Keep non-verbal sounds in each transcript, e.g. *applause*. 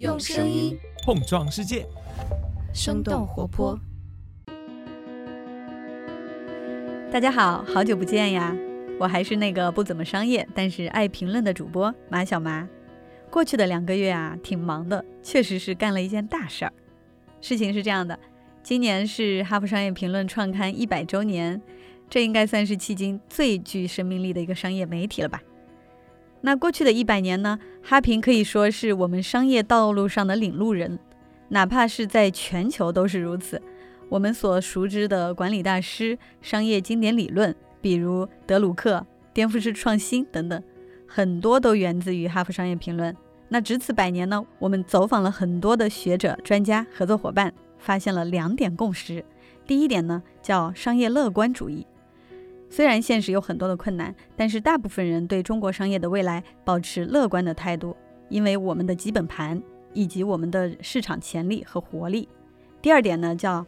用声音碰撞世界，生动活泼。大家好，好久不见呀！我还是那个不怎么商业，但是爱评论的主播马小麻。过去的两个月啊，挺忙的，确实是干了一件大事儿。事情是这样的，今年是《哈佛商业评论》创刊一百周年，这应该算是迄今最具生命力的一个商业媒体了吧？那过去的一百年呢，哈评可以说是我们商业道路上的领路人，哪怕是在全球都是如此。我们所熟知的管理大师、商业经典理论，比如德鲁克、颠覆式创新等等，很多都源自于《哈佛商业评论》。那值此百年呢，我们走访了很多的学者、专家、合作伙伴，发现了两点共识。第一点呢，叫商业乐观主义。虽然现实有很多的困难，但是大部分人对中国商业的未来保持乐观的态度，因为我们的基本盘以及我们的市场潜力和活力。第二点呢，叫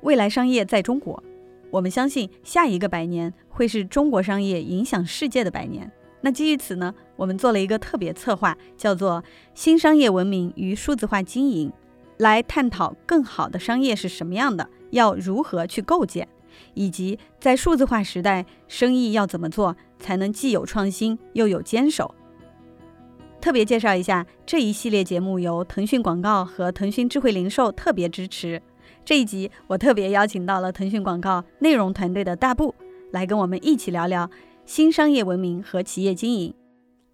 未来商业在中国。我们相信下一个百年会是中国商业影响世界的百年。那基于此呢，我们做了一个特别策划，叫做《新商业文明与数字化经营》，来探讨更好的商业是什么样的，要如何去构建。以及在数字化时代，生意要怎么做才能既有创新又有坚守？特别介绍一下这一系列节目由腾讯广告和腾讯智慧零售特别支持。这一集我特别邀请到了腾讯广告内容团队的大布来跟我们一起聊聊新商业文明和企业经营。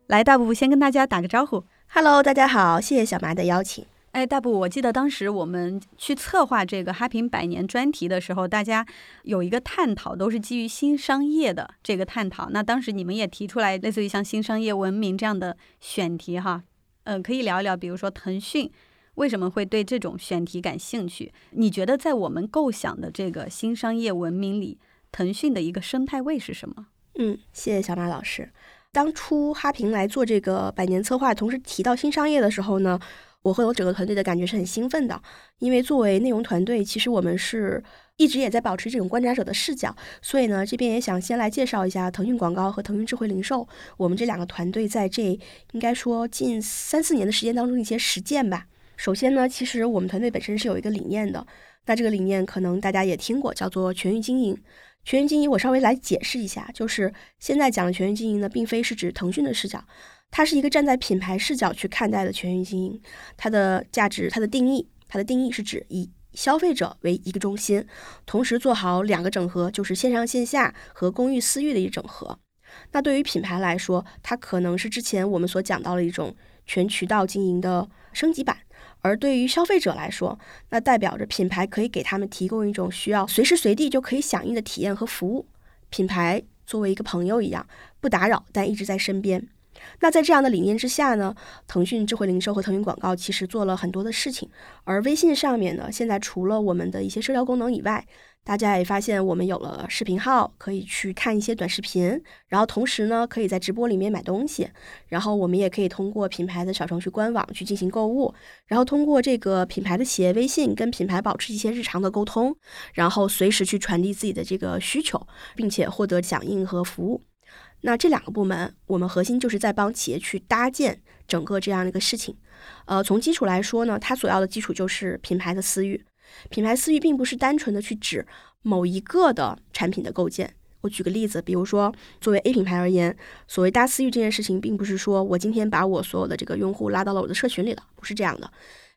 来，大布先跟大家打个招呼。Hello，大家好，谢谢小麻的邀请。哎，大布，我记得当时我们去策划这个哈平百年专题的时候，大家有一个探讨，都是基于新商业的这个探讨。那当时你们也提出来，类似于像新商业文明这样的选题，哈，嗯，可以聊一聊，比如说腾讯为什么会对这种选题感兴趣？你觉得在我们构想的这个新商业文明里，腾讯的一个生态位是什么？嗯，谢谢小马老师。当初哈平来做这个百年策划，同时提到新商业的时候呢？我和我整个团队的感觉是很兴奋的，因为作为内容团队，其实我们是一直也在保持这种观察者的视角，所以呢，这边也想先来介绍一下腾讯广告和腾讯智慧零售，我们这两个团队在这应该说近三四年的时间当中一些实践吧。首先呢，其实我们团队本身是有一个理念的，那这个理念可能大家也听过，叫做全域经营。全域经营我稍微来解释一下，就是现在讲的全域经营呢，并非是指腾讯的视角。它是一个站在品牌视角去看待的全域经营，它的价值、它的定义、它的定义是指以消费者为一个中心，同时做好两个整合，就是线上线下和公域私域的一整合。那对于品牌来说，它可能是之前我们所讲到的一种全渠道经营的升级版；而对于消费者来说，那代表着品牌可以给他们提供一种需要随时随地就可以响应的体验和服务。品牌作为一个朋友一样，不打扰，但一直在身边。那在这样的理念之下呢，腾讯智慧零售和腾讯广告其实做了很多的事情。而微信上面呢，现在除了我们的一些社交功能以外，大家也发现我们有了视频号，可以去看一些短视频，然后同时呢，可以在直播里面买东西，然后我们也可以通过品牌的小程序官网去进行购物，然后通过这个品牌的企业微信跟品牌保持一些日常的沟通，然后随时去传递自己的这个需求，并且获得响应和服务。那这两个部门，我们核心就是在帮企业去搭建整个这样的一个事情。呃，从基础来说呢，它所要的基础就是品牌的私域。品牌私域并不是单纯的去指某一个的产品的构建。我举个例子，比如说作为 A 品牌而言，所谓搭私域这件事情，并不是说我今天把我所有的这个用户拉到了我的社群里了，不是这样的。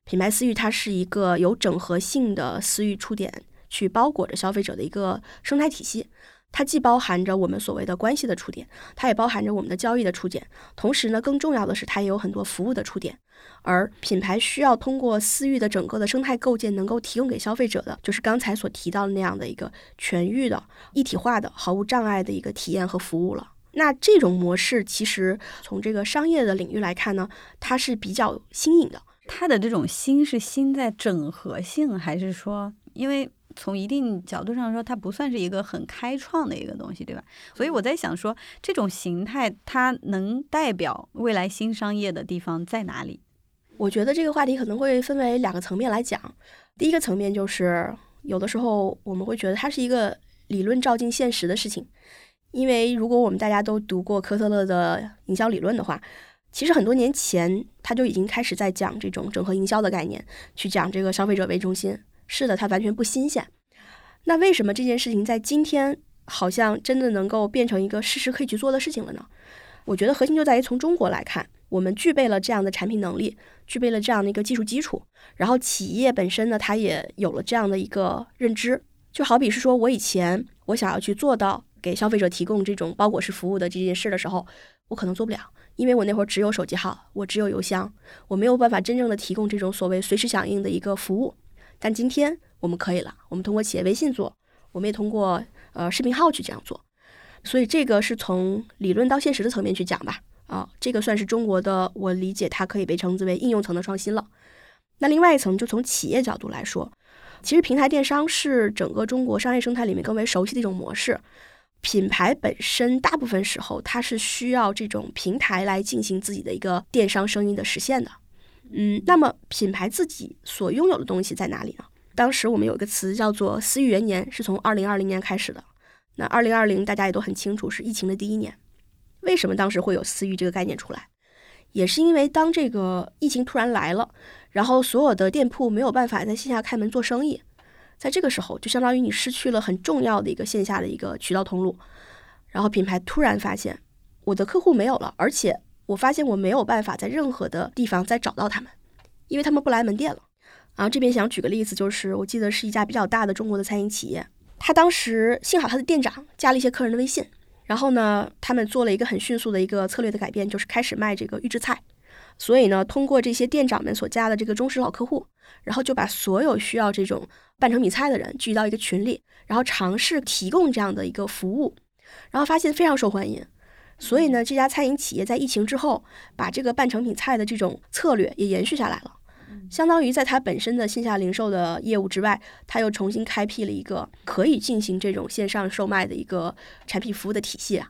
品牌私域它是一个有整合性的私域触点，去包裹着消费者的一个生态体系。它既包含着我们所谓的关系的触点，它也包含着我们的交易的触点。同时呢，更重要的是，它也有很多服务的触点。而品牌需要通过私域的整个的生态构建，能够提供给消费者的，就是刚才所提到的那样的一个全域的、一体化的、毫无障碍的一个体验和服务了。那这种模式其实从这个商业的领域来看呢，它是比较新颖的。它的这种新是新在整合性，还是说因为？从一定角度上说，它不算是一个很开创的一个东西，对吧？所以我在想说，这种形态它能代表未来新商业的地方在哪里？我觉得这个话题可能会分为两个层面来讲。第一个层面就是，有的时候我们会觉得它是一个理论照进现实的事情，因为如果我们大家都读过科特勒的营销理论的话。其实很多年前他就已经开始在讲这种整合营销的概念，去讲这个消费者为中心。是的，它完全不新鲜。那为什么这件事情在今天好像真的能够变成一个事实可以去做的事情了呢？我觉得核心就在于从中国来看，我们具备了这样的产品能力，具备了这样的一个技术基础，然后企业本身呢，它也有了这样的一个认知。就好比是说我以前我想要去做到给消费者提供这种包裹式服务的这件事的时候，我可能做不了，因为我那会儿只有手机号，我只有邮箱，我没有办法真正的提供这种所谓随时响应的一个服务。但今天我们可以了，我们通过企业微信做，我们也通过呃视频号去这样做。所以这个是从理论到现实的层面去讲吧，啊，这个算是中国的，我理解它可以被称之为应用层的创新了。那另外一层就从企业角度来说，其实平台电商是整个中国商业生态里面更为熟悉的一种模式。品牌本身大部分时候它是需要这种平台来进行自己的一个电商生意的实现的。嗯，那么品牌自己所拥有的东西在哪里呢？当时我们有一个词叫做“私域元年”，是从二零二零年开始的。那二零二零大家也都很清楚，是疫情的第一年。为什么当时会有私域这个概念出来？也是因为当这个疫情突然来了，然后所有的店铺没有办法在线下开门做生意，在这个时候就相当于你失去了很重要的一个线下的一个渠道通路。然后品牌突然发现，我的客户没有了，而且我发现我没有办法在任何的地方再找到他们，因为他们不来门店了。然后这边想举个例子，就是我记得是一家比较大的中国的餐饮企业。他当时幸好他的店长加了一些客人的微信，然后呢，他们做了一个很迅速的一个策略的改变，就是开始卖这个预制菜。所以呢，通过这些店长们所加的这个忠实老客户，然后就把所有需要这种半成品菜的人聚集到一个群里，然后尝试提供这样的一个服务，然后发现非常受欢迎。所以呢，这家餐饮企业在疫情之后，把这个半成品菜的这种策略也延续下来了。相当于在它本身的线下零售的业务之外，它又重新开辟了一个可以进行这种线上售卖的一个产品服务的体系啊。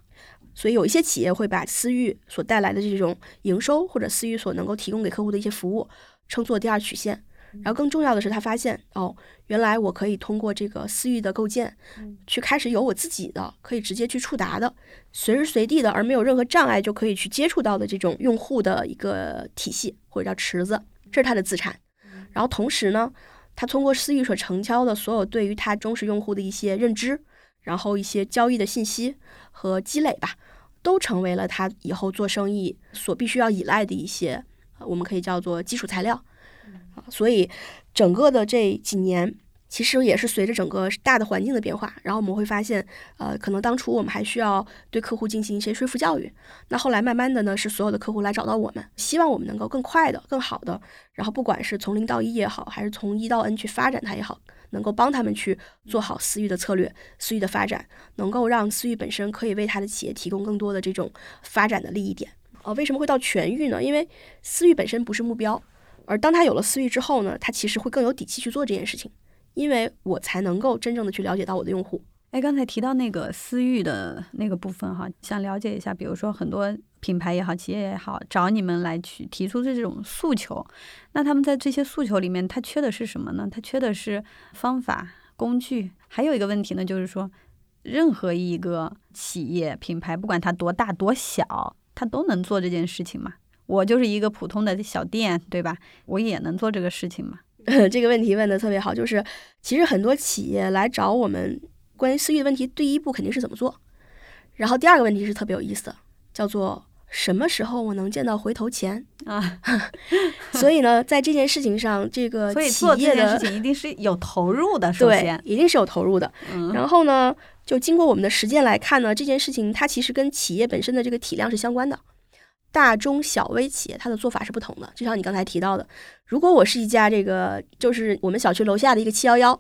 所以有一些企业会把私域所带来的这种营收，或者私域所能够提供给客户的一些服务，称作第二曲线。然后更重要的是，他发现哦，原来我可以通过这个私域的构建，去开始有我自己的可以直接去触达的、随时随地的，而没有任何障碍就可以去接触到的这种用户的一个体系，或者叫池子。这是他的资产，然后同时呢，他通过私域所成交的所有对于他忠实用户的一些认知，然后一些交易的信息和积累吧，都成为了他以后做生意所必须要依赖的一些，我们可以叫做基础材料。所以整个的这几年。其实也是随着整个大的环境的变化，然后我们会发现，呃，可能当初我们还需要对客户进行一些说服教育，那后来慢慢的呢，是所有的客户来找到我们，希望我们能够更快的、更好的，然后不管是从零到一也好，还是从一到 N 去发展它也好，能够帮他们去做好私域的策略、私域的发展，能够让私域本身可以为他的企业提供更多的这种发展的利益点。哦，为什么会到全域呢？因为私域本身不是目标，而当他有了私域之后呢，他其实会更有底气去做这件事情。因为我才能够真正的去了解到我的用户。哎，刚才提到那个私域的那个部分哈，想了解一下，比如说很多品牌也好，企业也好，找你们来去提出这种诉求，那他们在这些诉求里面，他缺的是什么呢？他缺的是方法、工具。还有一个问题呢，就是说，任何一个企业品牌，不管它多大多小，它都能做这件事情吗？我就是一个普通的小店，对吧？我也能做这个事情嘛？*laughs* 这个问题问的特别好，就是其实很多企业来找我们关于私域的问题，第一步肯定是怎么做，然后第二个问题是特别有意思的，叫做什么时候我能见到回头钱啊？*laughs* 所以呢，在这件事情上，这个所以做这件事情一定是有投入的，首先一定是有投入的。然后呢，就经过我们的实践来看呢，这件事情它其实跟企业本身的这个体量是相关的。大中小微企业，它的做法是不同的。就像你刚才提到的，如果我是一家这个，就是我们小区楼下的一个七幺幺，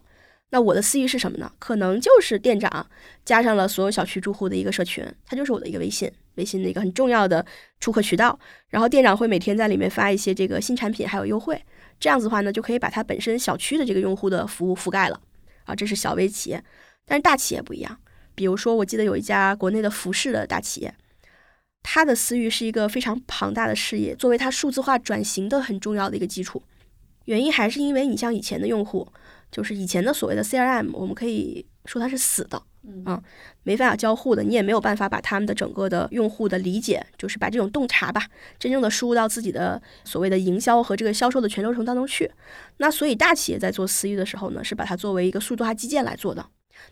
那我的私域是什么呢？可能就是店长加上了所有小区住户的一个社群，它就是我的一个微信，微信的一个很重要的出客渠道。然后店长会每天在里面发一些这个新产品还有优惠，这样子的话呢，就可以把它本身小区的这个用户的服务覆盖了。啊，这是小微企业，但是大企业不一样。比如说，我记得有一家国内的服饰的大企业。它的私域是一个非常庞大的事业，作为它数字化转型的很重要的一个基础。原因还是因为你像以前的用户，就是以前的所谓的 CRM，我们可以说它是死的，嗯，没办法交互的，你也没有办法把他们的整个的用户的理解，就是把这种洞察吧，真正的输入到自己的所谓的营销和这个销售的全流程当中去。那所以大企业在做私域的时候呢，是把它作为一个数字化基建来做的。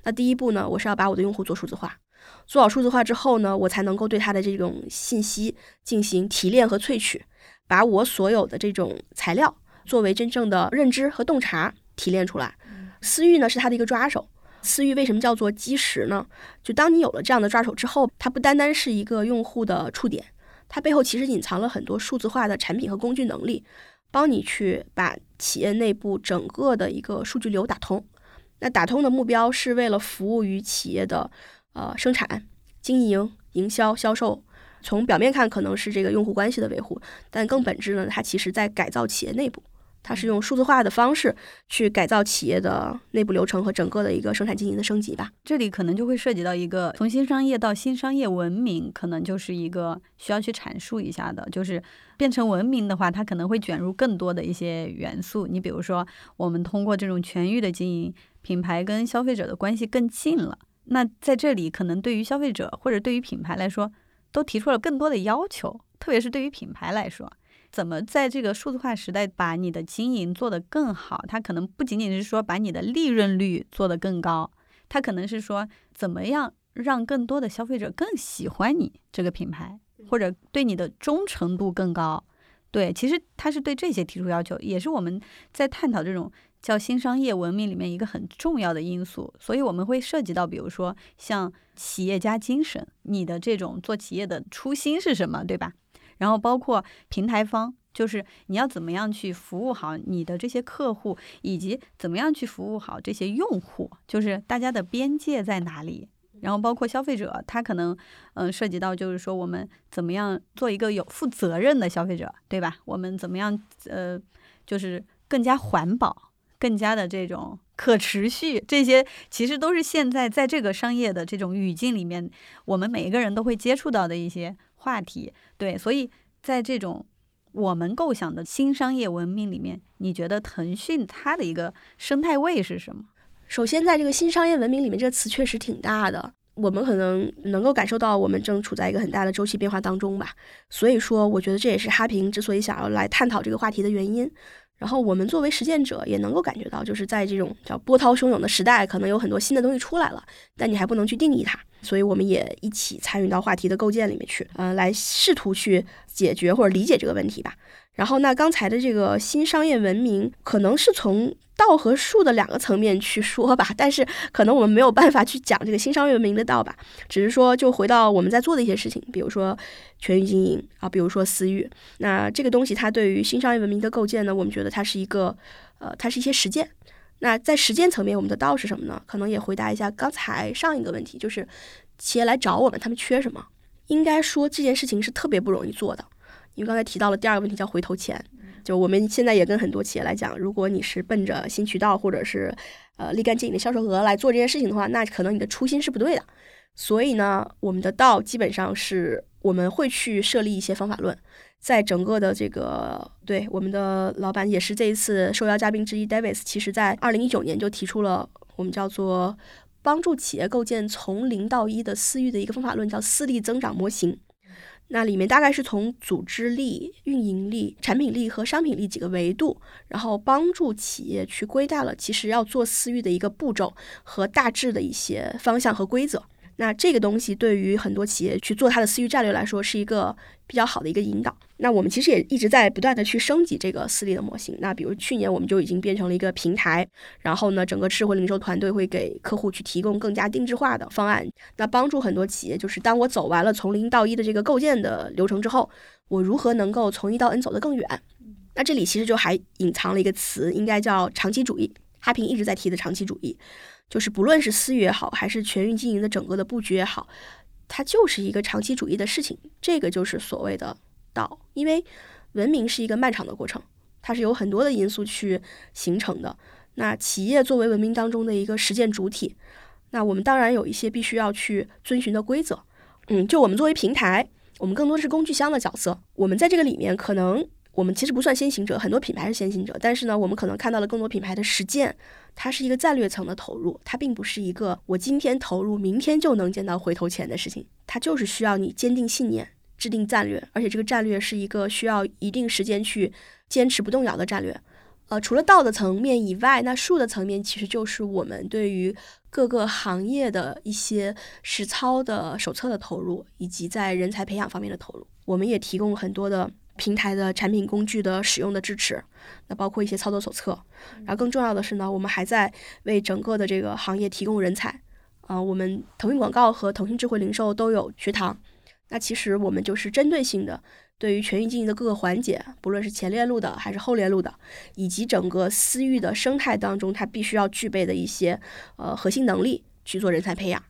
那第一步呢，我是要把我的用户做数字化，做好数字化之后呢，我才能够对它的这种信息进行提炼和萃取，把我所有的这种材料作为真正的认知和洞察提炼出来。私域呢是它的一个抓手。私域为什么叫做基石呢？就当你有了这样的抓手之后，它不单单是一个用户的触点，它背后其实隐藏了很多数字化的产品和工具能力，帮你去把企业内部整个的一个数据流打通。那打通的目标是为了服务于企业的呃生产、经营、营销、销售。从表面看可能是这个用户关系的维护，但更本质呢，它其实在改造企业内部。它是用数字化的方式去改造企业的内部流程和整个的一个生产经营的升级吧。这里可能就会涉及到一个从新商业到新商业文明，可能就是一个需要去阐述一下的。就是变成文明的话，它可能会卷入更多的一些元素。你比如说，我们通过这种全域的经营，品牌跟消费者的关系更近了。那在这里，可能对于消费者或者对于品牌来说，都提出了更多的要求，特别是对于品牌来说。怎么在这个数字化时代把你的经营做得更好？它可能不仅仅是说把你的利润率做得更高，它可能是说怎么样让更多的消费者更喜欢你这个品牌，或者对你的忠诚度更高。对，其实它是对这些提出要求，也是我们在探讨这种叫新商业文明里面一个很重要的因素。所以我们会涉及到，比如说像企业家精神，你的这种做企业的初心是什么，对吧？然后包括平台方，就是你要怎么样去服务好你的这些客户，以及怎么样去服务好这些用户，就是大家的边界在哪里。然后包括消费者，他可能嗯涉及到就是说我们怎么样做一个有负责任的消费者，对吧？我们怎么样呃就是更加环保、更加的这种可持续，这些其实都是现在在这个商业的这种语境里面，我们每一个人都会接触到的一些。话题对，所以在这种我们构想的新商业文明里面，你觉得腾讯它的一个生态位是什么？首先，在这个新商业文明里面，这个词确实挺大的，我们可能能够感受到我们正处在一个很大的周期变化当中吧。所以说，我觉得这也是哈平之所以想要来探讨这个话题的原因。然后我们作为实践者也能够感觉到，就是在这种叫波涛汹涌的时代，可能有很多新的东西出来了，但你还不能去定义它。所以我们也一起参与到话题的构建里面去，嗯，来试图去解决或者理解这个问题吧。然后，那刚才的这个新商业文明，可能是从道和术的两个层面去说吧，但是可能我们没有办法去讲这个新商业文明的道吧。只是说，就回到我们在做的一些事情，比如说全域经营啊，比如说私域。那这个东西它对于新商业文明的构建呢，我们觉得它是一个，呃，它是一些实践。那在实践层面，我们的道是什么呢？可能也回答一下刚才上一个问题，就是企业来找我们，他们缺什么？应该说这件事情是特别不容易做的。因为刚才提到了第二个问题叫回头钱，就我们现在也跟很多企业来讲，如果你是奔着新渠道或者是呃立竿见影的销售额来做这件事情的话，那可能你的初心是不对的。所以呢，我们的道基本上是我们会去设立一些方法论，在整个的这个对我们的老板也是这一次受邀嘉宾之一，Davis，其实在二零一九年就提出了我们叫做帮助企业构建从零到一的私域的一个方法论，叫私力增长模型。那里面大概是从组织力、运营力、产品力和商品力几个维度，然后帮助企业去归纳了其实要做私域的一个步骤和大致的一些方向和规则。那这个东西对于很多企业去做它的私域战略来说，是一个比较好的一个引导。那我们其实也一直在不断的去升级这个私立的模型。那比如去年我们就已经变成了一个平台，然后呢，整个智慧零售团队会给客户去提供更加定制化的方案，那帮助很多企业，就是当我走完了从零到一的这个构建的流程之后，我如何能够从一到 N 走得更远？那这里其实就还隐藏了一个词，应该叫长期主义。哈平一直在提的长期主义。就是不论是私域也好，还是全域经营的整个的布局也好，它就是一个长期主义的事情。这个就是所谓的道，因为文明是一个漫长的过程，它是有很多的因素去形成的。那企业作为文明当中的一个实践主体，那我们当然有一些必须要去遵循的规则。嗯，就我们作为平台，我们更多是工具箱的角色。我们在这个里面，可能我们其实不算先行者，很多品牌是先行者，但是呢，我们可能看到了更多品牌的实践，它是一个战略层的投入，它并不是一个我今天投入，明天就能见到回头钱的事情，它就是需要你坚定信念，制定战略，而且这个战略是一个需要一定时间去坚持不动摇的战略。呃，除了道的层面以外，那术的层面其实就是我们对于各个行业的一些实操的手册的投入，以及在人才培养方面的投入。我们也提供很多的平台的产品工具的使用的支持，那包括一些操作手册。然后更重要的是呢，我们还在为整个的这个行业提供人才。啊，我们腾讯广告和腾讯智慧零售都有学堂。那其实我们就是针对性的。对于全域经营的各个环节，不论是前链路的还是后链路的，以及整个私域的生态当中，它必须要具备的一些呃核心能力去做人才培养，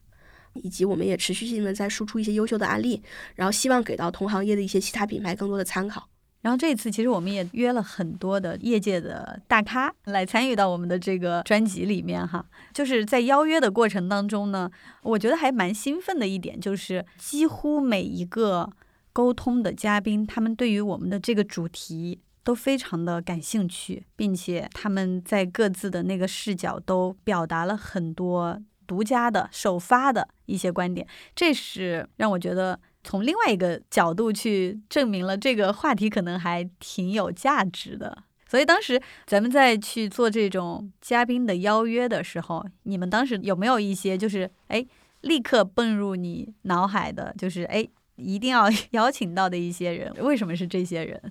以及我们也持续性的在输出一些优秀的案例，然后希望给到同行业的一些其他品牌更多的参考。然后这一次其实我们也约了很多的业界的大咖来参与到我们的这个专辑里面哈，就是在邀约的过程当中呢，我觉得还蛮兴奋的一点就是几乎每一个。沟通的嘉宾，他们对于我们的这个主题都非常的感兴趣，并且他们在各自的那个视角都表达了很多独家的首发的一些观点，这是让我觉得从另外一个角度去证明了这个话题可能还挺有价值的。所以当时咱们在去做这种嘉宾的邀约的时候，你们当时有没有一些就是哎立刻蹦入你脑海的，就是哎。一定要 *laughs* 邀请到的一些人，为什么是这些人？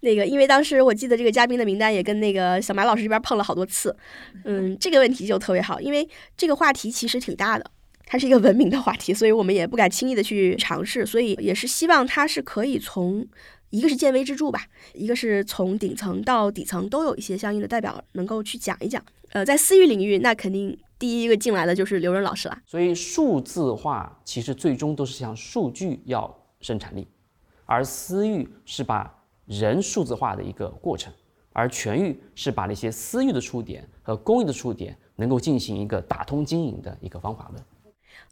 那个，因为当时我记得这个嘉宾的名单也跟那个小马老师这边碰了好多次。嗯，这个问题就特别好，因为这个话题其实挺大的，它是一个文明的话题，所以我们也不敢轻易的去尝试，所以也是希望它是可以从一个是见微知著吧，一个是从顶层到底层都有一些相应的代表能够去讲一讲。呃，在私域领域，那肯定。第一个进来的就是刘润老师了，所以数字化其实最终都是向数据要生产力，而私域是把人数字化的一个过程，而全域是把那些私域的触点和公域的触点能够进行一个打通经营的一个方法论。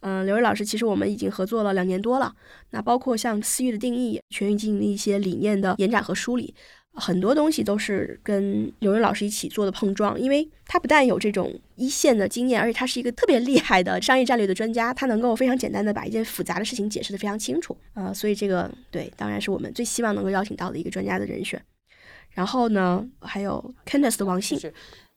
嗯，刘润老师，其实我们已经合作了两年多了，那包括像私域的定义、全域经营的一些理念的延展和梳理。很多东西都是跟刘润老师一起做的碰撞，因为他不但有这种一线的经验，而且他是一个特别厉害的商业战略的专家，他能够非常简单的把一件复杂的事情解释的非常清楚。呃，所以这个对，当然是我们最希望能够邀请到的一个专家的人选。然后呢，还有 Candice 的王信，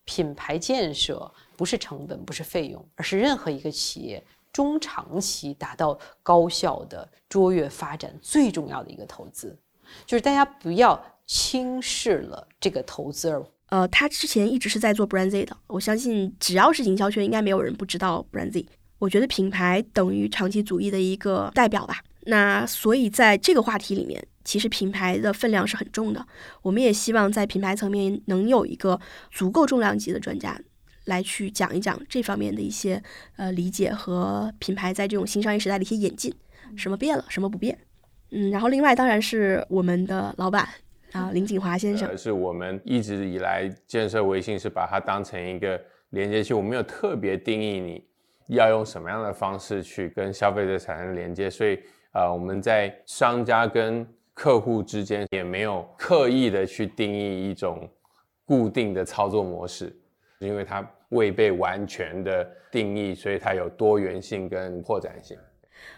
品牌建设不是成本，不是费用，而是任何一个企业中长期达到高效的卓越发展最重要的一个投资，就是大家不要。轻视了这个投资。呃，他之前一直是在做 Brand Z 的，我相信只要是营销圈，应该没有人不知道 Brand Z。我觉得品牌等于长期主义的一个代表吧。那所以在这个话题里面，其实品牌的分量是很重的。我们也希望在品牌层面能有一个足够重量级的专家来去讲一讲这方面的一些呃理解和品牌在这种新商业时代的一些演进，什么变了，什么不变。嗯，然后另外当然是我们的老板。啊，林景华先生，是我们一直以来建设微信是把它当成一个连接器，我没有特别定义你要用什么样的方式去跟消费者产生连接，所以啊，我们在商家跟客户之间也没有刻意的去定义一种固定的操作模式，因为它未被完全的定义，所以它有多元性跟扩展性。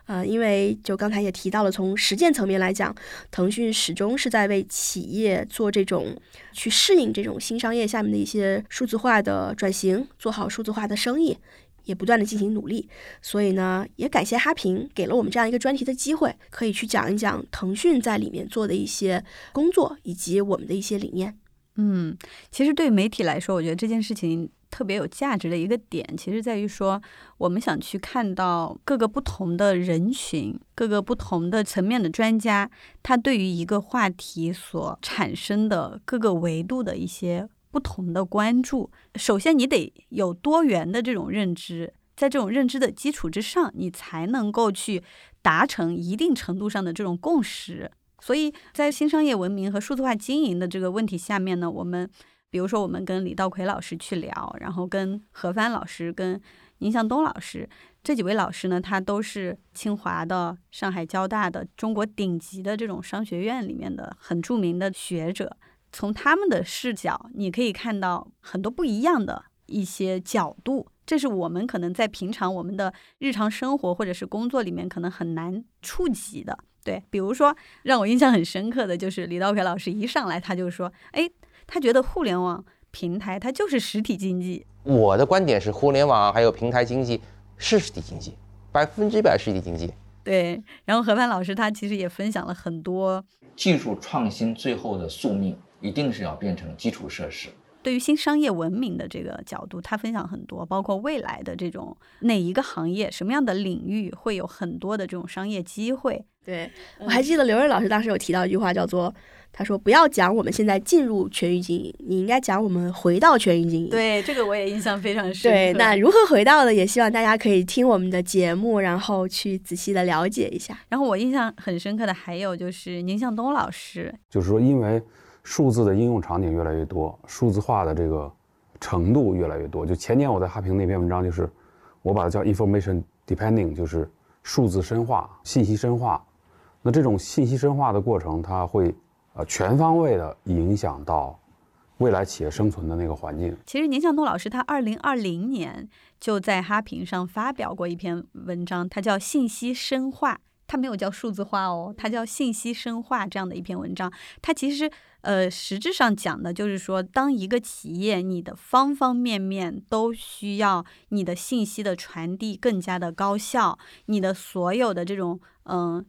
呃，因为就刚才也提到了，从实践层面来讲，腾讯始终是在为企业做这种去适应这种新商业下面的一些数字化的转型，做好数字化的生意，也不断的进行努力。所以呢，也感谢哈平给了我们这样一个专题的机会，可以去讲一讲腾讯在里面做的一些工作以及我们的一些理念。嗯，其实对媒体来说，我觉得这件事情。特别有价值的一个点，其实在于说，我们想去看到各个不同的人群、各个不同的层面的专家，他对于一个话题所产生的各个维度的一些不同的关注。首先，你得有多元的这种认知，在这种认知的基础之上，你才能够去达成一定程度上的这种共识。所以在新商业文明和数字化经营的这个问题下面呢，我们。比如说，我们跟李道奎老师去聊，然后跟何帆老师、跟宁向东老师这几位老师呢，他都是清华的、上海交大的、中国顶级的这种商学院里面的很著名的学者。从他们的视角，你可以看到很多不一样的一些角度。这是我们可能在平常我们的日常生活或者是工作里面可能很难触及的。对，比如说让我印象很深刻的就是李道培老师一上来他就说，哎，他觉得互联网平台它就是实体经济。我的观点是，互联网还有平台经济是实体经济，百分之百实体经济。对，然后何帆老师他其实也分享了很多技术创新，最后的宿命一定是要变成基础设施。对于新商业文明的这个角度，他分享很多，包括未来的这种哪一个行业、什么样的领域会有很多的这种商业机会。对我还记得刘润老师当时有提到一句话，叫做。他说：“不要讲我们现在进入全域经营，你应该讲我们回到全域经营。”对，这个我也印象非常深。对，那如何回到的，也希望大家可以听我们的节目，然后去仔细的了解一下。然后我印象很深刻的还有就是宁向东老师，就是说，因为数字的应用场景越来越多，数字化的这个程度越来越多。就前年我在哈平那篇文章，就是我把它叫 information depending，就是数字深化、信息深化。那这种信息深化的过程，它会。呃，全方位的影响到未来企业生存的那个环境。其实，宁向东老师他二零二零年就在哈评上发表过一篇文章，它叫“信息深化”，它没有叫数字化哦，它叫“信息深化”这样的一篇文章。它其实呃，实质上讲的就是说，当一个企业你的方方面面都需要你的信息的传递更加的高效，你的所有的这种嗯。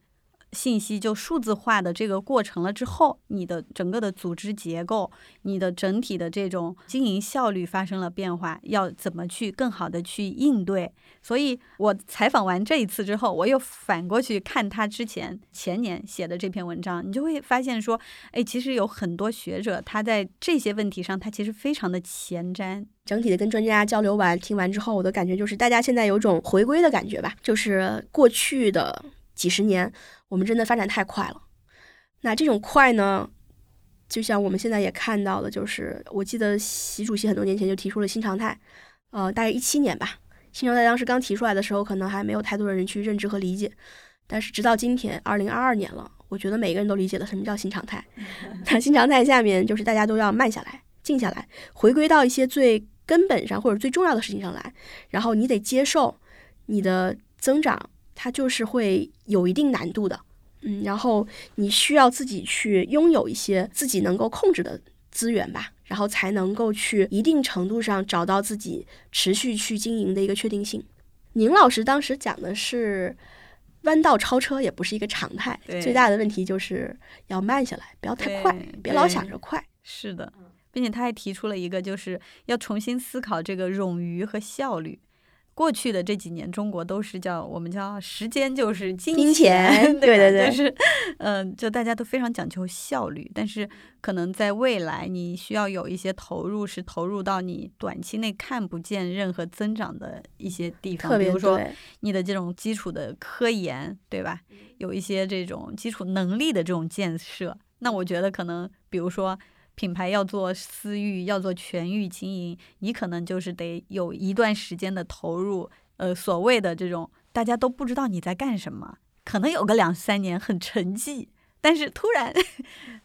信息就数字化的这个过程了之后，你的整个的组织结构，你的整体的这种经营效率发生了变化，要怎么去更好的去应对？所以我采访完这一次之后，我又反过去看他之前前年写的这篇文章，你就会发现说，哎，其实有很多学者他在这些问题上，他其实非常的前瞻。整体的跟专家交流完听完之后，我的感觉就是大家现在有种回归的感觉吧，就是过去的。几十年，我们真的发展太快了。那这种快呢，就像我们现在也看到的，就是我记得习主席很多年前就提出了新常态，呃，大概一七年吧。新常态当时刚提出来的时候，可能还没有太多的人去认知和理解。但是直到今天，二零二二年了，我觉得每个人都理解了什么叫新常态。*laughs* 那新常态下面，就是大家都要慢下来、静下来，回归到一些最根本上或者最重要的事情上来。然后你得接受你的增长。它就是会有一定难度的，嗯，然后你需要自己去拥有一些自己能够控制的资源吧，然后才能够去一定程度上找到自己持续去经营的一个确定性。宁老师当时讲的是，弯道超车也不是一个常态，最大的问题就是要慢下来，不要太快，别老想着快。是的，并且他还提出了一个，就是要重新思考这个冗余和效率。过去的这几年，中国都是叫我们叫时间就是金钱，对对对，就是，嗯，就大家都非常讲究效率，但是可能在未来，你需要有一些投入，是投入到你短期内看不见任何增长的一些地方，比如说你的这种基础的科研，对吧？有一些这种基础能力的这种建设，那我觉得可能，比如说。品牌要做私域，要做全域经营，你可能就是得有一段时间的投入。呃，所谓的这种大家都不知道你在干什么，可能有个两三年很沉寂。但是突然，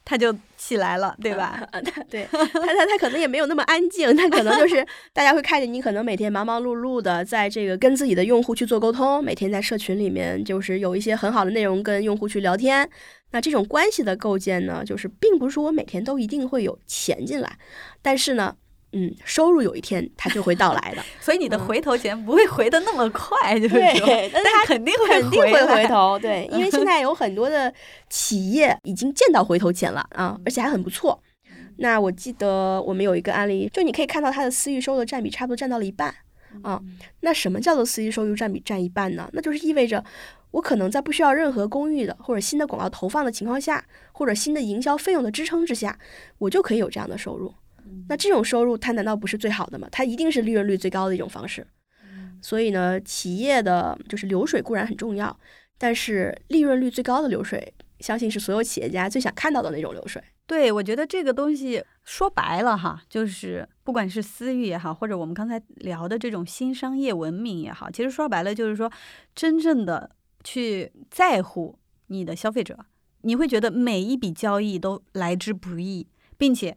他就起来了，对吧？*laughs* 对，他他他可能也没有那么安静，他可能就是 *laughs* 大家会看见你，可能每天忙忙碌碌的，在这个跟自己的用户去做沟通，每天在社群里面就是有一些很好的内容跟用户去聊天。那这种关系的构建呢，就是并不是说我每天都一定会有钱进来，但是呢。嗯，收入有一天它就会到来的，*laughs* 所以你的回头钱不会回的那么快，就是说，但它肯定会肯定会回头，对，*laughs* 因为现在有很多的企业已经见到回头钱了啊，而且还很不错。那我记得我们有一个案例，就你可以看到它的私域收入占比差不多占到了一半啊。那什么叫做私域收入占比占一半呢？那就是意味着我可能在不需要任何公域的或者新的广告投放的情况下，或者新的营销费用的支撑之下，我就可以有这样的收入。那这种收入，它难道不是最好的吗？它一定是利润率最高的一种方式。所以呢，企业的就是流水固然很重要，但是利润率最高的流水，相信是所有企业家最想看到的那种流水。对，我觉得这个东西说白了哈，就是不管是私域也好，或者我们刚才聊的这种新商业文明也好，其实说白了就是说，真正的去在乎你的消费者，你会觉得每一笔交易都来之不易。并且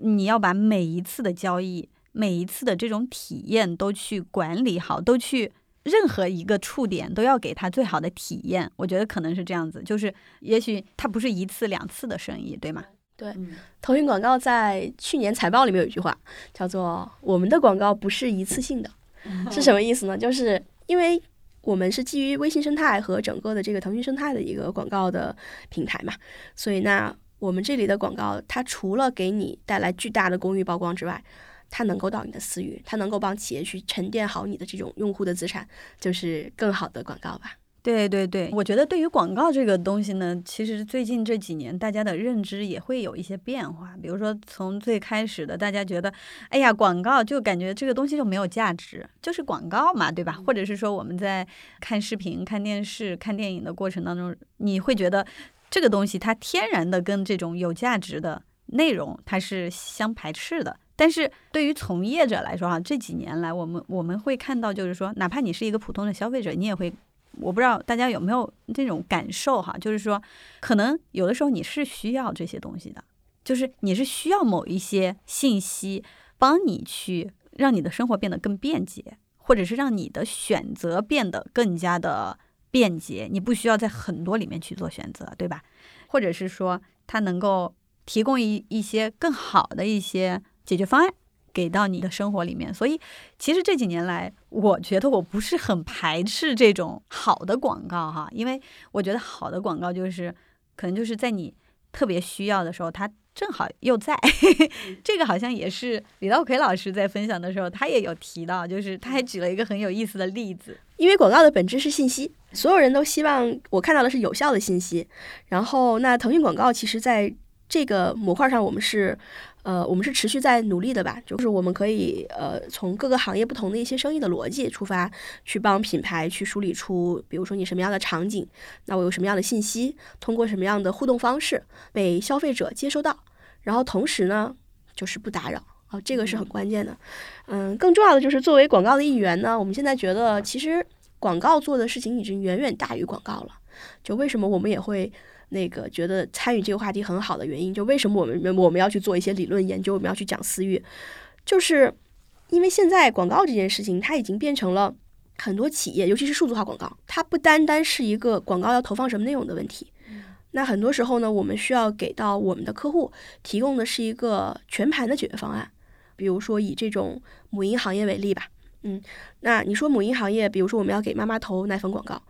你要把每一次的交易、每一次的这种体验都去管理好，都去任何一个触点都要给他最好的体验。我觉得可能是这样子，就是也许它不是一次两次的生意，对吗？对，腾讯广告在去年财报里面有一句话，叫做“我们的广告不是一次性的”，是什么意思呢？就是因为我们是基于微信生态和整个的这个腾讯生态的一个广告的平台嘛，所以那我们这里的广告，它除了给你带来巨大的公域曝光之外，它能够到你的私域，它能够帮企业去沉淀好你的这种用户的资产，就是更好的广告吧。对对对，我觉得对于广告这个东西呢，其实最近这几年大家的认知也会有一些变化。比如说，从最开始的大家觉得，哎呀，广告就感觉这个东西就没有价值，就是广告嘛，对吧？或者是说我们在看视频、看电视、看电影的过程当中，你会觉得这个东西它天然的跟这种有价值的内容它是相排斥的。但是对于从业者来说，哈，这几年来我们我们会看到，就是说，哪怕你是一个普通的消费者，你也会。我不知道大家有没有这种感受哈，就是说，可能有的时候你是需要这些东西的，就是你是需要某一些信息帮你去让你的生活变得更便捷，或者是让你的选择变得更加的便捷，你不需要在很多里面去做选择，对吧？或者是说，它能够提供一一些更好的一些解决方案。给到你的生活里面，所以其实这几年来，我觉得我不是很排斥这种好的广告哈，因为我觉得好的广告就是可能就是在你特别需要的时候，它正好又在。*laughs* 这个好像也是李道奎老师在分享的时候，他也有提到，就是他还举了一个很有意思的例子，因为广告的本质是信息，所有人都希望我看到的是有效的信息，然后那腾讯广告其实在这个模块上，我们是。呃，我们是持续在努力的吧，就是我们可以呃从各个行业不同的一些生意的逻辑出发，去帮品牌去梳理出，比如说你什么样的场景，那我有什么样的信息，通过什么样的互动方式被消费者接收到，然后同时呢就是不打扰啊，这个是很关键的。嗯，更重要的就是作为广告的一员呢，我们现在觉得其实广告做的事情已经远远大于广告了。就为什么我们也会。那个觉得参与这个话题很好的原因，就为什么我们我们要去做一些理论研究，我们要去讲私域，就是因为现在广告这件事情，它已经变成了很多企业，尤其是数字化广告，它不单单是一个广告要投放什么内容的问题。那很多时候呢，我们需要给到我们的客户提供的是一个全盘的解决方案。比如说以这种母婴行业为例吧，嗯，那你说母婴行业，比如说我们要给妈妈投奶粉广告。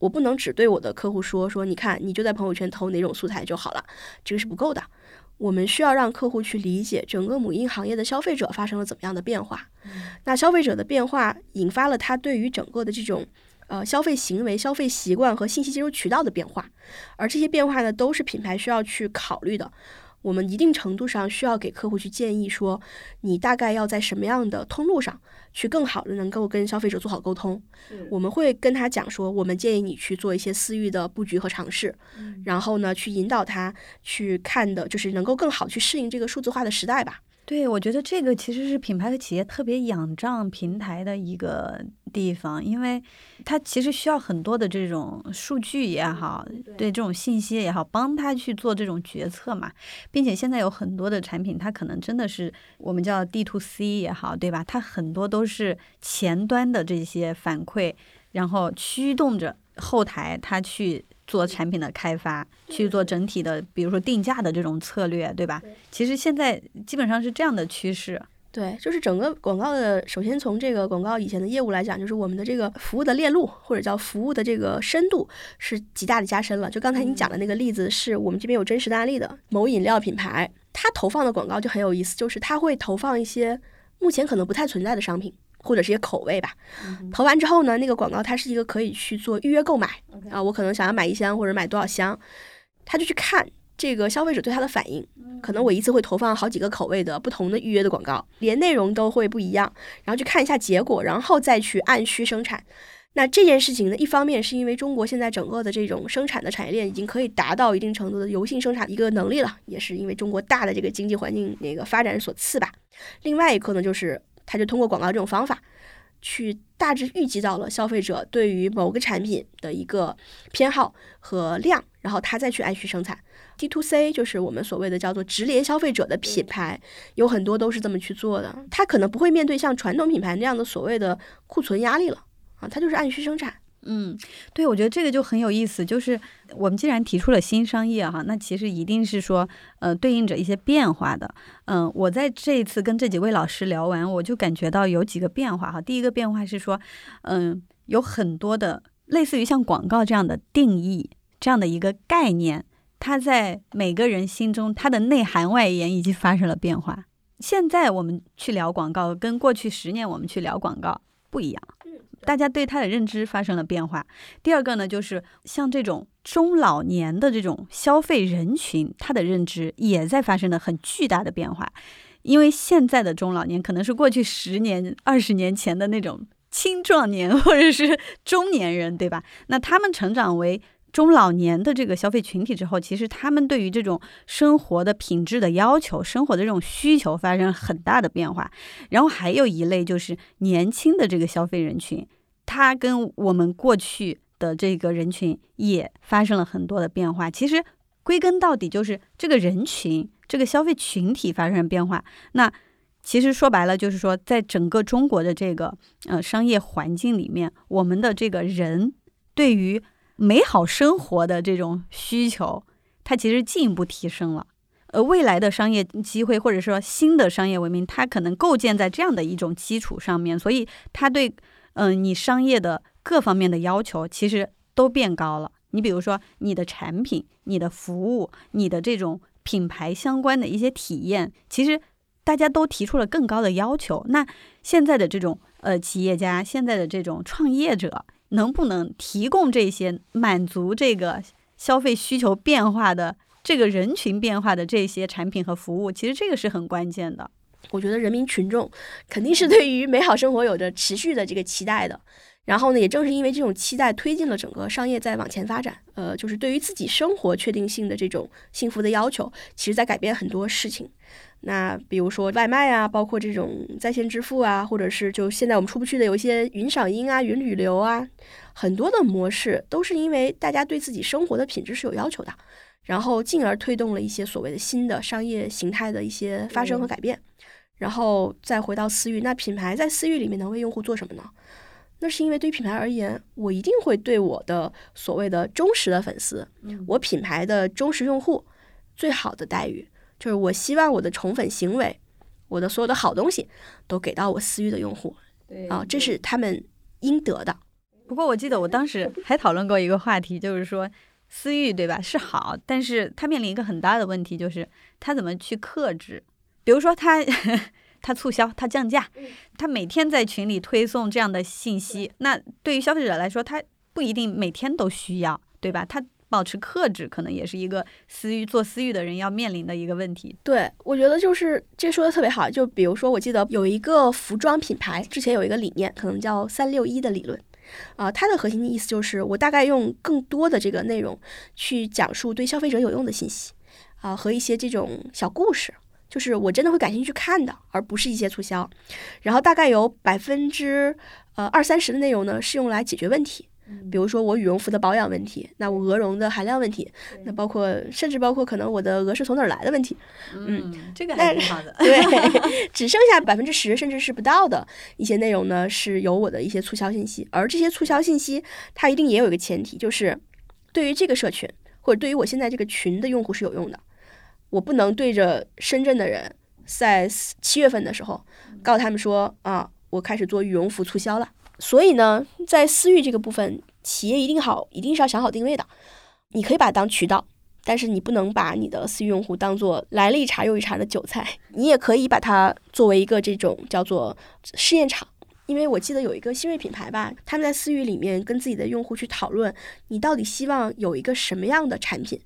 我不能只对我的客户说说，你看，你就在朋友圈投哪种素材就好了，这个是不够的。我们需要让客户去理解整个母婴行业的消费者发生了怎么样的变化。那消费者的变化引发了他对于整个的这种呃消费行为、消费习惯和信息接收渠道的变化，而这些变化呢，都是品牌需要去考虑的。我们一定程度上需要给客户去建议说，你大概要在什么样的通路上去更好的能够跟消费者做好沟通。我们会跟他讲说，我们建议你去做一些私域的布局和尝试，然后呢，去引导他去看的，就是能够更好去适应这个数字化的时代吧。对，我觉得这个其实是品牌和企业特别仰仗平台的一个地方，因为它其实需要很多的这种数据也好，对这种信息也好，帮他去做这种决策嘛。并且现在有很多的产品，它可能真的是我们叫 D to C 也好，对吧？它很多都是前端的这些反馈，然后驱动着后台它去。做产品的开发，去做整体的，比如说定价的这种策略，对吧？其实现在基本上是这样的趋势。对，就是整个广告的，首先从这个广告以前的业务来讲，就是我们的这个服务的链路或者叫服务的这个深度是极大的加深了。就刚才你讲的那个例子，是我们这边有真实的案例的，某饮料品牌，它投放的广告就很有意思，就是它会投放一些目前可能不太存在的商品。或者是一些口味吧，投完之后呢，那个广告它是一个可以去做预约购买啊，我可能想要买一箱或者买多少箱，他就去看这个消费者对他的反应，可能我一次会投放好几个口味的不同的预约的广告，连内容都会不一样，然后去看一下结果，然后再去按需生产。那这件事情呢，一方面是因为中国现在整个的这种生产的产业链已经可以达到一定程度的油性生产一个能力了，也是因为中国大的这个经济环境那个发展所赐吧。另外一个呢，就是。他就通过广告这种方法，去大致预计到了消费者对于某个产品的一个偏好和量，然后他再去按需生产。D to C 就是我们所谓的叫做直连消费者的品牌，有很多都是这么去做的。他可能不会面对像传统品牌那样的所谓的库存压力了啊，他就是按需生产。嗯，对，我觉得这个就很有意思。就是我们既然提出了新商业哈，那其实一定是说，呃，对应着一些变化的。嗯，我在这一次跟这几位老师聊完，我就感觉到有几个变化哈。第一个变化是说，嗯，有很多的类似于像广告这样的定义这样的一个概念，它在每个人心中它的内涵外延已经发生了变化。现在我们去聊广告，跟过去十年我们去聊广告不一样。大家对它的认知发生了变化。第二个呢，就是像这种中老年的这种消费人群，他的认知也在发生了很巨大的变化。因为现在的中老年可能是过去十年、二十年前的那种青壮年或者是中年人，对吧？那他们成长为中老年的这个消费群体之后，其实他们对于这种生活的品质的要求、生活的这种需求发生了很大的变化。然后还有一类就是年轻的这个消费人群。它跟我们过去的这个人群也发生了很多的变化。其实归根到底就是这个人群、这个消费群体发生了变化。那其实说白了就是说，在整个中国的这个呃商业环境里面，我们的这个人对于美好生活的这种需求，它其实进一步提升了。呃，未来的商业机会或者说新的商业文明，它可能构建在这样的一种基础上面，所以它对。嗯，你商业的各方面的要求其实都变高了。你比如说，你的产品、你的服务、你的这种品牌相关的一些体验，其实大家都提出了更高的要求。那现在的这种呃企业家，现在的这种创业者，能不能提供这些满足这个消费需求变化的这个人群变化的这些产品和服务？其实这个是很关键的。我觉得人民群众肯定是对于美好生活有着持续的这个期待的，然后呢，也正是因为这种期待，推进了整个商业在往前发展。呃，就是对于自己生活确定性的这种幸福的要求，其实在改变很多事情。那比如说外卖啊，包括这种在线支付啊，或者是就现在我们出不去的有一些云赏音啊、云旅游啊，很多的模式都是因为大家对自己生活的品质是有要求的，然后进而推动了一些所谓的新的商业形态的一些发生和改变。然后再回到私域，那品牌在私域里面能为用户做什么呢？那是因为对于品牌而言，我一定会对我的所谓的忠实的粉丝，我品牌的忠实用户，最好的待遇，就是我希望我的宠粉行为，我的所有的好东西都给到我私域的用户，啊，这是他们应得的。不过我记得我当时还讨论过一个话题，就是说私域对吧是好，但是他面临一个很大的问题，就是他怎么去克制。比如说他他 *laughs* 促销，他降价，他每天在群里推送这样的信息，那对于消费者来说，他不一定每天都需要，对吧？他保持克制，可能也是一个私域做私域的人要面临的一个问题。对，我觉得就是这说的特别好。就比如说，我记得有一个服装品牌之前有一个理念，可能叫三六一的理论，啊，它的核心的意思就是我大概用更多的这个内容去讲述对消费者有用的信息，啊，和一些这种小故事。就是我真的会感兴趣看的，而不是一些促销。然后大概有百分之呃二三十的内容呢是用来解决问题，比如说我羽绒服的保养问题，那我鹅绒的含量问题，那包括甚至包括可能我的鹅是从哪儿来的问题。嗯，这个还挺好的。*laughs* 对，*laughs* 只剩下百分之十甚至是不到的一些内容呢是有我的一些促销信息，而这些促销信息它一定也有一个前提，就是对于这个社群或者对于我现在这个群的用户是有用的。我不能对着深圳的人，在七月份的时候告诉他们说啊，我开始做羽绒服促销了。所以呢，在私域这个部分，企业一定好，一定是要想好定位的。你可以把它当渠道，但是你不能把你的私域用户当做来了一茬又一茬的韭菜。你也可以把它作为一个这种叫做试验场，因为我记得有一个新锐品牌吧，他们在私域里面跟自己的用户去讨论，你到底希望有一个什么样的产品。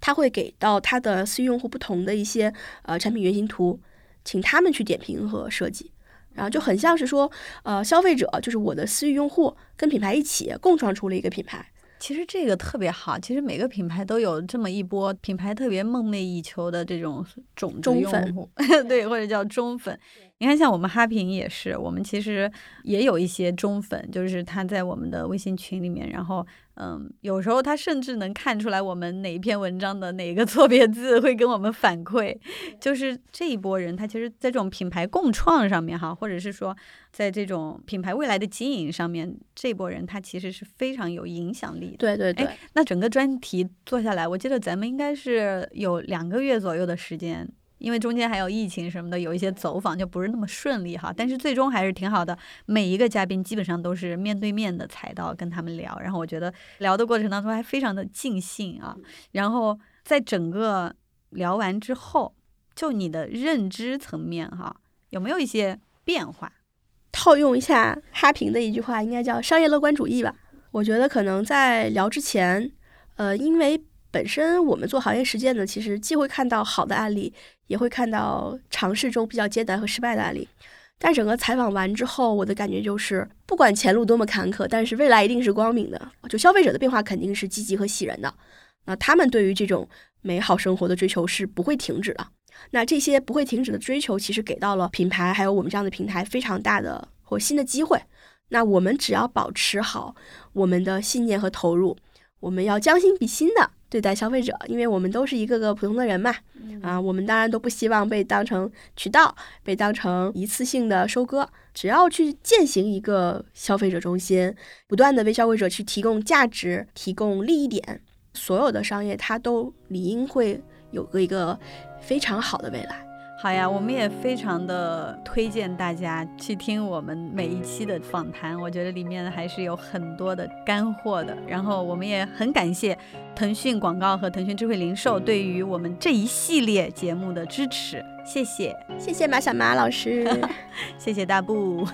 他会给到他的私域用户不同的一些呃产品原型图，请他们去点评和设计，然后就很像是说，呃，消费者就是我的私域用户跟品牌一起共创出了一个品牌。其实这个特别好，其实每个品牌都有这么一波品牌特别梦寐以求的这种种子用户，*laughs* 对，或者叫忠粉。你看，像我们哈平也是，我们其实也有一些忠粉，就是他在我们的微信群里面，然后，嗯，有时候他甚至能看出来我们哪一篇文章的哪个错别字，会跟我们反馈。就是这一波人，他其实在这种品牌共创上面哈，或者是说在这种品牌未来的经营上面，这波人他其实是非常有影响力的。对对对。那整个专题做下来，我记得咱们应该是有两个月左右的时间。因为中间还有疫情什么的，有一些走访就不是那么顺利哈，但是最终还是挺好的。每一个嘉宾基本上都是面对面的采到跟他们聊，然后我觉得聊的过程当中还非常的尽兴啊。然后在整个聊完之后，就你的认知层面哈，有没有一些变化？套用一下哈平的一句话，应该叫商业乐观主义吧。我觉得可能在聊之前，呃，因为本身我们做行业实践呢，其实既会看到好的案例。也会看到尝试中比较艰难和失败的案例，但整个采访完之后，我的感觉就是，不管前路多么坎坷，但是未来一定是光明的。就消费者的变化肯定是积极和喜人的，那他们对于这种美好生活的追求是不会停止的。那这些不会停止的追求，其实给到了品牌还有我们这样的平台非常大的或新的机会。那我们只要保持好我们的信念和投入，我们要将心比心的。对待消费者，因为我们都是一个个普通的人嘛，啊，我们当然都不希望被当成渠道，被当成一次性的收割。只要去践行一个消费者中心，不断的为消费者去提供价值、提供利益点，所有的商业它都理应会有个一个非常好的未来。好呀，我们也非常的推荐大家去听我们每一期的访谈，我觉得里面还是有很多的干货的。然后我们也很感谢腾讯广告和腾讯智慧零售对于我们这一系列节目的支持，谢谢，谢谢马小马老师，*laughs* 谢谢大布。